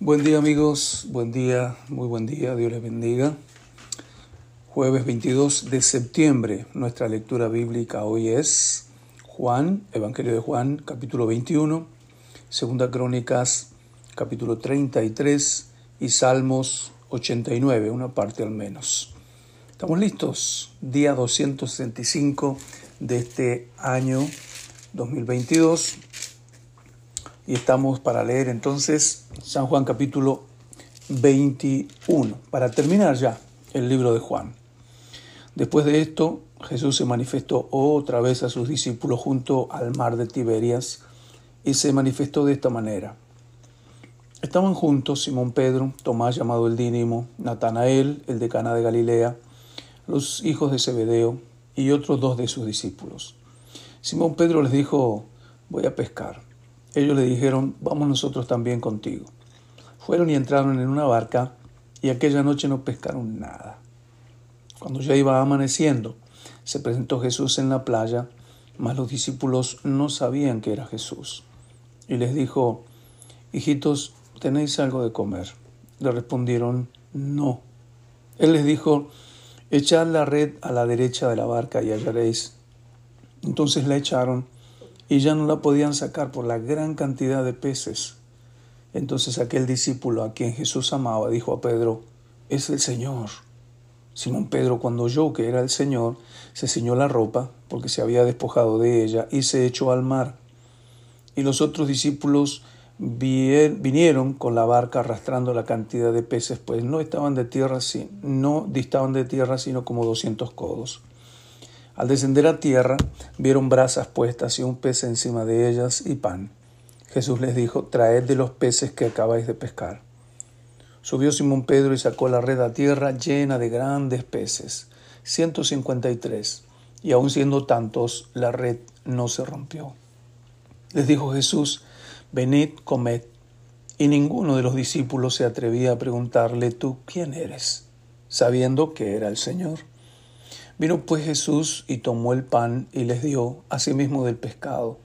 Buen día amigos, buen día, muy buen día, Dios les bendiga. Jueves 22 de septiembre, nuestra lectura bíblica hoy es Juan, Evangelio de Juan, capítulo 21, Segunda Crónicas, capítulo 33 y Salmos 89, una parte al menos. ¿Estamos listos? Día 265 de este año 2022 y estamos para leer entonces San Juan capítulo 21, para terminar ya el libro de Juan. Después de esto, Jesús se manifestó otra vez a sus discípulos junto al mar de Tiberias y se manifestó de esta manera. Estaban juntos Simón Pedro, Tomás llamado el Dínimo, Natanael, el de Cana de Galilea, los hijos de Zebedeo y otros dos de sus discípulos. Simón Pedro les dijo, voy a pescar. Ellos le dijeron, vamos nosotros también contigo. Fueron y entraron en una barca y aquella noche no pescaron nada. Cuando ya iba amaneciendo, se presentó Jesús en la playa, mas los discípulos no sabían que era Jesús. Y les dijo, hijitos, ¿tenéis algo de comer? Le respondieron, no. Él les dijo, echad la red a la derecha de la barca y hallaréis. Entonces la echaron y ya no la podían sacar por la gran cantidad de peces. Entonces aquel discípulo a quien Jesús amaba dijo a Pedro, es el Señor. Simón Pedro, cuando oyó que era el Señor, se ciñó la ropa, porque se había despojado de ella, y se echó al mar. Y los otros discípulos vinieron con la barca arrastrando la cantidad de peces, pues no estaban de tierra, no distaban de tierra, sino como doscientos codos. Al descender a tierra, vieron brasas puestas y un pez encima de ellas y pan. Jesús les dijo, traed de los peces que acabáis de pescar. Subió Simón Pedro y sacó la red a tierra llena de grandes peces, ciento cincuenta y tres, y aun siendo tantos, la red no se rompió. Les dijo Jesús, venid, comed. Y ninguno de los discípulos se atrevía a preguntarle, ¿tú quién eres? sabiendo que era el Señor. Vino pues Jesús y tomó el pan y les dio asimismo del pescado.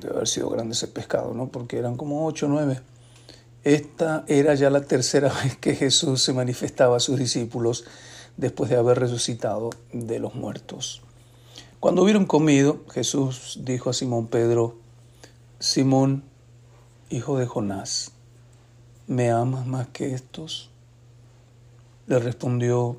Debe haber sido grande ese pescado, ¿no? Porque eran como ocho o nueve. Esta era ya la tercera vez que Jesús se manifestaba a sus discípulos después de haber resucitado de los muertos. Cuando hubieron comido, Jesús dijo a Simón Pedro, Simón, hijo de Jonás, ¿me amas más que estos? Le respondió,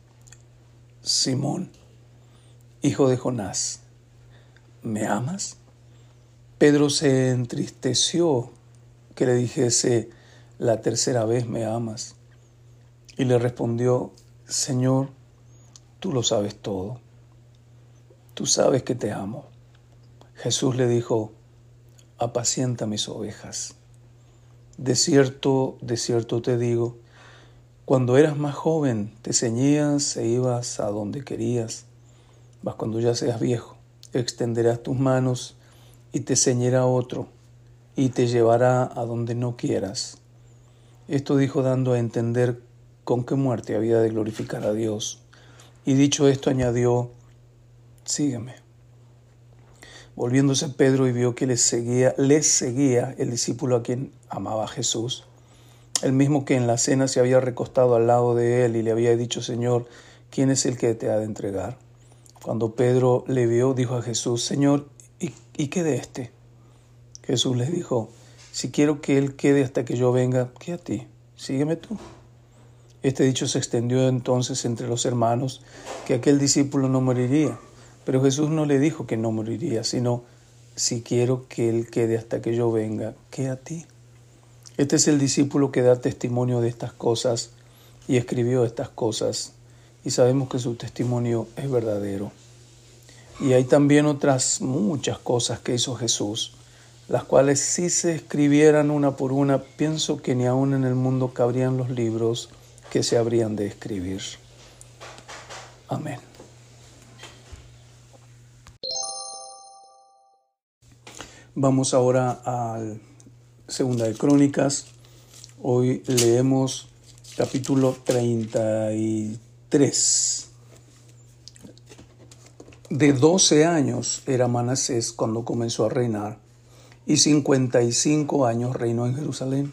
Simón, hijo de Jonás, ¿me amas? Pedro se entristeció que le dijese la tercera vez, ¿me amas? Y le respondió, Señor, tú lo sabes todo, tú sabes que te amo. Jesús le dijo, apacienta mis ovejas. De cierto, de cierto te digo, cuando eras más joven, te ceñías e ibas a donde querías. Mas cuando ya seas viejo, extenderás tus manos y te ceñirá otro y te llevará a donde no quieras. Esto dijo dando a entender con qué muerte había de glorificar a Dios. Y dicho esto añadió, sígueme. Volviéndose Pedro y vio que les seguía, les seguía el discípulo a quien amaba Jesús el mismo que en la cena se había recostado al lado de él y le había dicho, Señor, ¿quién es el que te ha de entregar? Cuando Pedro le vio, dijo a Jesús, Señor, ¿y, qué de este? Jesús les dijo, si quiero que él quede hasta que yo venga, ¿qué a ti? Sígueme tú. Este dicho se extendió entonces entre los hermanos que aquel discípulo no moriría. Pero Jesús no le dijo que no moriría, sino, si quiero que él quede hasta que yo venga, ¿qué a ti? Este es el discípulo que da testimonio de estas cosas y escribió estas cosas y sabemos que su testimonio es verdadero. Y hay también otras muchas cosas que hizo Jesús, las cuales si se escribieran una por una, pienso que ni aún en el mundo cabrían los libros que se habrían de escribir. Amén. Vamos ahora a Segunda de Crónicas. Hoy leemos capítulo 33. De 12 años era Manasés cuando comenzó a reinar y 55 años reinó en Jerusalén.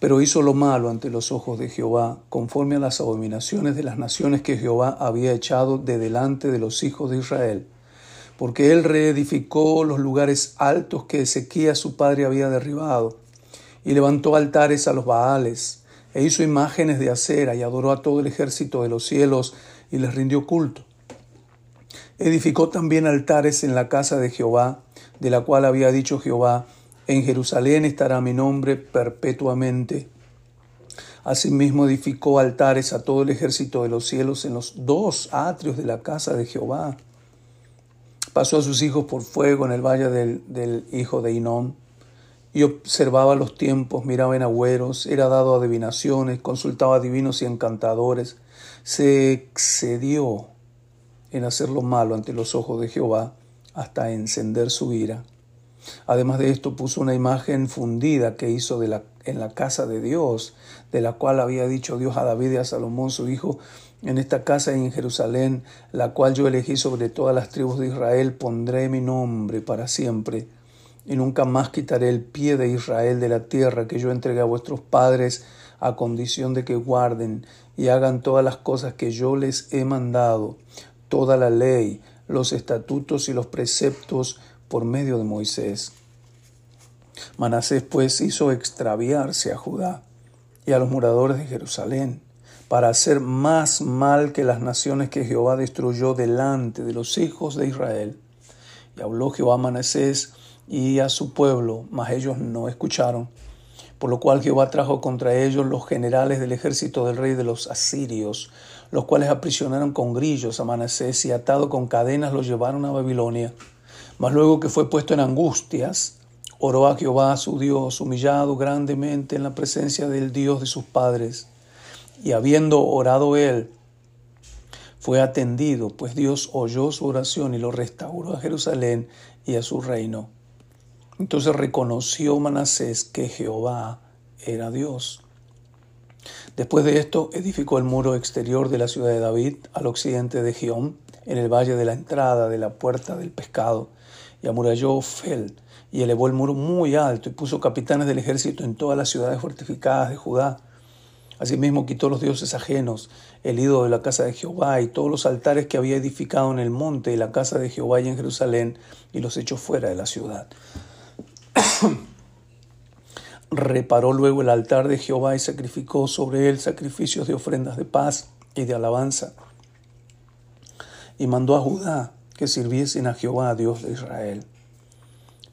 Pero hizo lo malo ante los ojos de Jehová, conforme a las abominaciones de las naciones que Jehová había echado de delante de los hijos de Israel, porque él reedificó los lugares altos que Ezequías su padre había derribado, y levantó altares a los Baales, e hizo imágenes de acera, y adoró a todo el ejército de los cielos, y les rindió culto. Edificó también altares en la casa de Jehová, de la cual había dicho Jehová, en Jerusalén estará mi nombre perpetuamente. Asimismo edificó altares a todo el ejército de los cielos en los dos atrios de la casa de Jehová. Pasó a sus hijos por fuego en el valle del, hijo de Inón y observaba los tiempos, miraba en agüeros, era dado a adivinaciones, consultaba a divinos y encantadores, se excedió en hacer lo malo ante los ojos de Jehová hasta encender su ira. Además de esto puso una imagen fundida que hizo en la casa de Dios, de la cual había dicho Dios a David y a Salomón su hijo, en esta casa en Jerusalén, la cual yo elegí sobre todas las tribus de Israel, pondré mi nombre para siempre, y nunca más quitaré el pie de Israel de la tierra que yo entregué a vuestros padres, a condición de que guarden y hagan todas las cosas que yo les he mandado, toda la ley, los estatutos y los preceptos por medio de Moisés. Manasés pues hizo extraviarse a Judá y a los moradores de Jerusalén para hacer más mal que las naciones que Jehová destruyó delante de los hijos de Israel. Y habló Jehová a Manasés y a su pueblo, mas ellos no escucharon. Por lo cual Jehová trajo contra ellos los generales del ejército del rey de los asirios, los cuales aprisionaron con grillos a Manasés y atado con cadenas lo llevaron a Babilonia. Mas luego que fue puesto en angustias, oró a Jehová su Dios, humillado grandemente en la presencia del Dios de sus padres. Y habiendo orado él, fue atendido, pues Dios oyó su oración y lo restauró a Jerusalén y a su reino. Entonces reconoció Manasés que Jehová era Dios. Después de esto, edificó el muro exterior de la ciudad de David al occidente de Gión, en el valle de la entrada de la puerta del pescado, y amuralló Fel, y elevó el muro muy alto, y puso capitanes del ejército en todas las ciudades fortificadas de Judá. Asimismo quitó los dioses ajenos, el ídolo de la casa de Jehová, y todos los altares que había edificado en el monte y la casa de Jehová y en Jerusalén, y los echó fuera de la ciudad. Reparó luego el altar de Jehová y sacrificó sobre él sacrificios de ofrendas de paz y de alabanza. Y mandó a Judá que sirviesen a Jehová, Dios de Israel.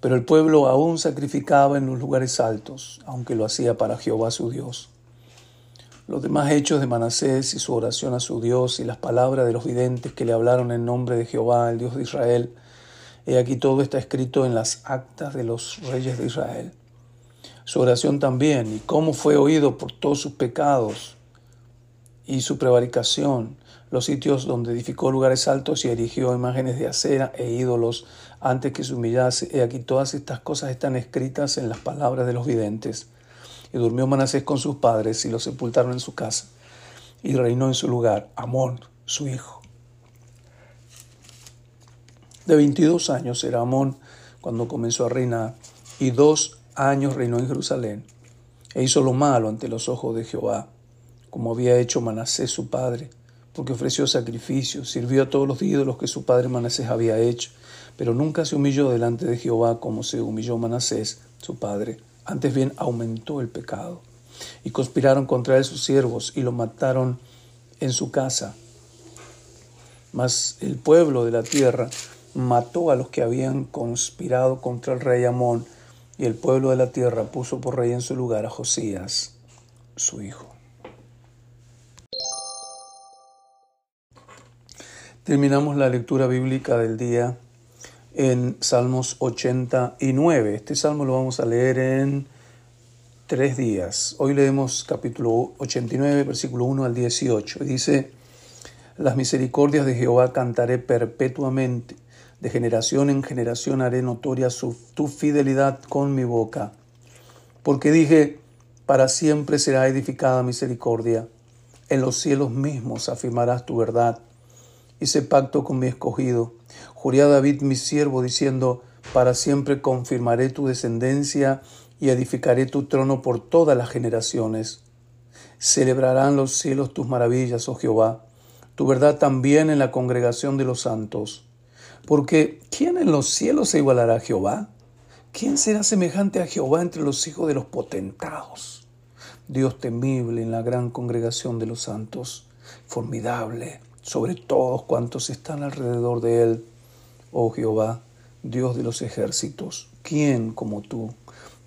Pero el pueblo aún sacrificaba en los lugares altos, aunque lo hacía para Jehová su Dios. Los demás hechos de Manasés y su oración a su Dios y las palabras de los videntes que le hablaron en nombre de Jehová, el Dios de Israel, he aquí todo está escrito en las actas de los reyes de Israel su oración también, y cómo fue oído por todos sus pecados y su prevaricación, los sitios donde edificó lugares altos y erigió imágenes de acera e ídolos antes que se humillase. Y aquí todas estas cosas están escritas en las palabras de los videntes. Y durmió Manasés con sus padres y los sepultaron en su casa. Y reinó en su lugar Amón, su hijo. De 22 años era Amón cuando comenzó a reinar, y dos años reinó en Jerusalén e hizo lo malo ante los ojos de Jehová, como había hecho Manasés su padre, porque ofreció sacrificios, sirvió a todos los ídolos que su padre Manasés había hecho, pero nunca se humilló delante de Jehová como se humilló Manasés su padre, antes bien aumentó el pecado. Y conspiraron contra él sus siervos y lo mataron en su casa. Mas el pueblo de la tierra mató a los que habían conspirado contra el rey Amón, y el pueblo de la tierra puso por rey en su lugar a Josías, su hijo. Terminamos la lectura bíblica del día en Salmos 89. Este salmo lo vamos a leer en tres días. Hoy leemos capítulo 89, versículo 1 al 18. Dice, las misericordias de Jehová cantaré perpetuamente, de generación en generación haré notoria tu fidelidad con mi boca. Porque dije, para siempre será edificada misericordia, en los cielos mismos afirmarás tu verdad. Hice pacto con mi escogido, juré a David mi siervo, diciendo, para siempre confirmaré tu descendencia y edificaré tu trono por todas las generaciones. Celebrarán los cielos tus maravillas, oh Jehová tu verdad también en la congregación de los santos. Porque ¿quién en los cielos se igualará a Jehová? ¿Quién será semejante a Jehová entre los hijos de los potentados? Dios temible en la gran congregación de los santos, formidable sobre todos cuantos están alrededor de él. Oh Jehová, Dios de los ejércitos, ¿quién como tú?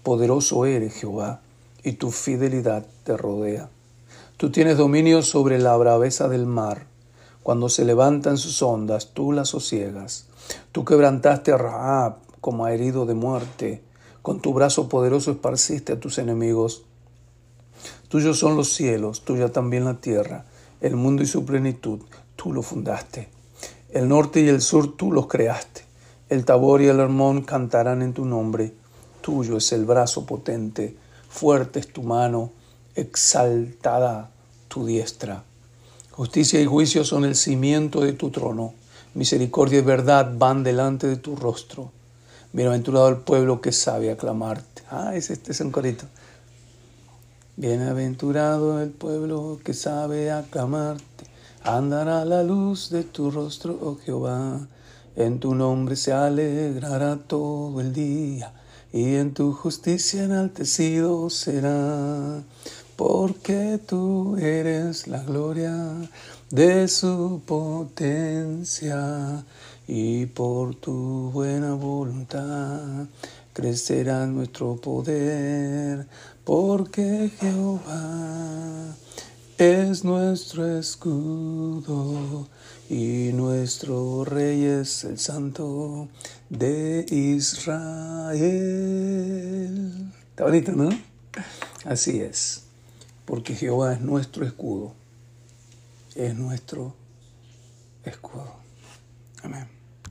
Poderoso eres Jehová, y tu fidelidad te rodea. Tú tienes dominio sobre la braveza del mar cuando se levantan sus ondas, tú las sosiegas. Tú quebrantaste a Rahab como a herido de muerte. Con tu brazo poderoso esparciste a tus enemigos. Tuyos son los cielos, tuya también la tierra, el mundo y su plenitud, tú lo fundaste. El norte y el sur tú los creaste. El Tabor y el Hermón cantarán en tu nombre. Tuyo es el brazo potente, fuerte es tu mano, exaltada tu diestra. Justicia y juicio son el cimiento de tu trono. Misericordia y verdad van delante de tu rostro. Bienaventurado el pueblo que sabe aclamarte. Ah, ese, este es un corito. Bienaventurado el pueblo que sabe aclamarte. Andará la luz de tu rostro, oh Jehová. En tu nombre se alegrará todo el día y en tu justicia enaltecido será porque tú eres la gloria de su potencia y por tu buena voluntad crecerá nuestro poder, porque Jehová es nuestro escudo y nuestro rey es el santo de Israel. Está bonito, ¿no? Así es porque Jehová es nuestro escudo, es nuestro escudo. Amén.